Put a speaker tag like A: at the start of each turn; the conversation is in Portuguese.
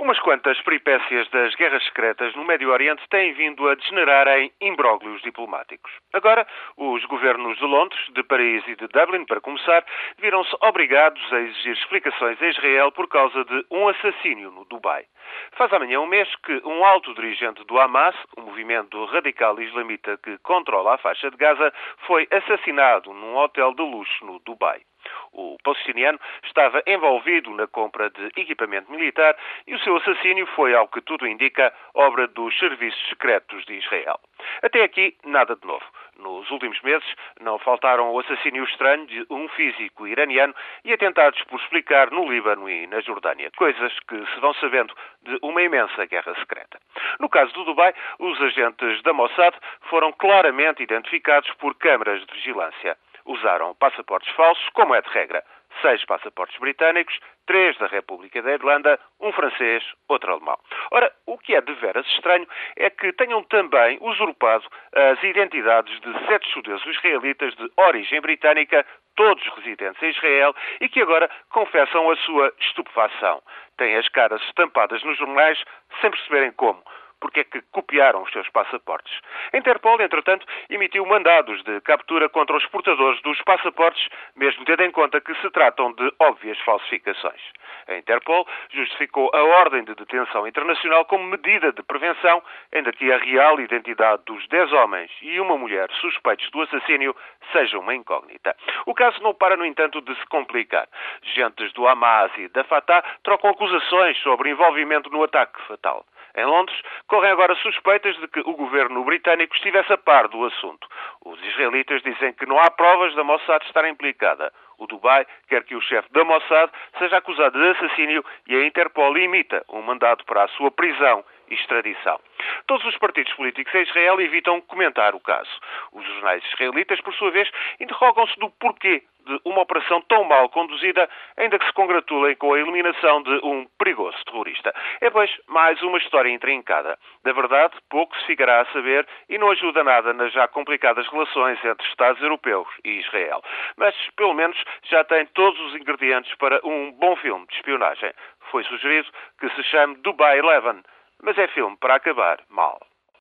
A: Umas quantas peripécias das guerras secretas no Médio Oriente têm vindo a degenerar em imbróglios diplomáticos. Agora, os governos de Londres, de Paris e de Dublin, para começar, viram-se obrigados a exigir explicações a Israel por causa de um assassínio no Dubai. Faz amanhã um mês que um alto dirigente do Hamas, o movimento radical islamita que controla a faixa de Gaza, foi assassinado num hotel de luxo no Dubai. O palestiniano estava envolvido na compra de equipamento militar e o seu assassínio foi, ao que tudo indica, obra dos serviços secretos de Israel. Até aqui, nada de novo. Nos últimos meses, não faltaram o assassínio estranho de um físico iraniano e atentados por explicar no Líbano e na Jordânia, coisas que se vão sabendo de uma imensa guerra secreta. No caso do Dubai, os agentes da Mossad foram claramente identificados por câmaras de vigilância usaram passaportes falsos, como é de regra. Seis passaportes britânicos, três da República da Irlanda, um francês, outro alemão. Ora, o que é de veras estranho é que tenham também usurpado as identidades de sete judeus israelitas de origem britânica, todos residentes em Israel, e que agora confessam a sua estupefação. Têm as caras estampadas nos jornais sem perceberem como porque é que copiaram os seus passaportes. A Interpol, entretanto, emitiu mandados de captura contra os portadores dos passaportes, mesmo tendo em conta que se tratam de óbvias falsificações. A Interpol justificou a ordem de detenção internacional como medida de prevenção, ainda que a real identidade dos 10 homens e uma mulher suspeitos do assassínio seja uma incógnita. O caso não para, no entanto, de se complicar. Gentes do Hamas e da Fatah trocam acusações sobre envolvimento no ataque fatal. Em Londres, correm agora suspeitas de que o governo britânico estivesse a par do assunto. Os israelitas dizem que não há provas da Mossad estar implicada. O Dubai quer que o chefe da Mossad seja acusado de assassínio e a Interpol imita um mandado para a sua prisão e extradição. Todos os partidos políticos em Israel evitam comentar o caso. Os jornais israelitas, por sua vez, interrogam-se do porquê de uma operação tão mal conduzida, ainda que se congratulem com a eliminação de um perigoso terrorista. É, pois, mais uma história intrincada. Da verdade, pouco se ficará a saber e não ajuda nada nas já complicadas relações entre Estados europeus e Israel. Mas, pelo menos, já tem todos os ingredientes para um bom filme de espionagem. Foi sugerido que se chame Dubai Eleven, mas é filme para acabar mal.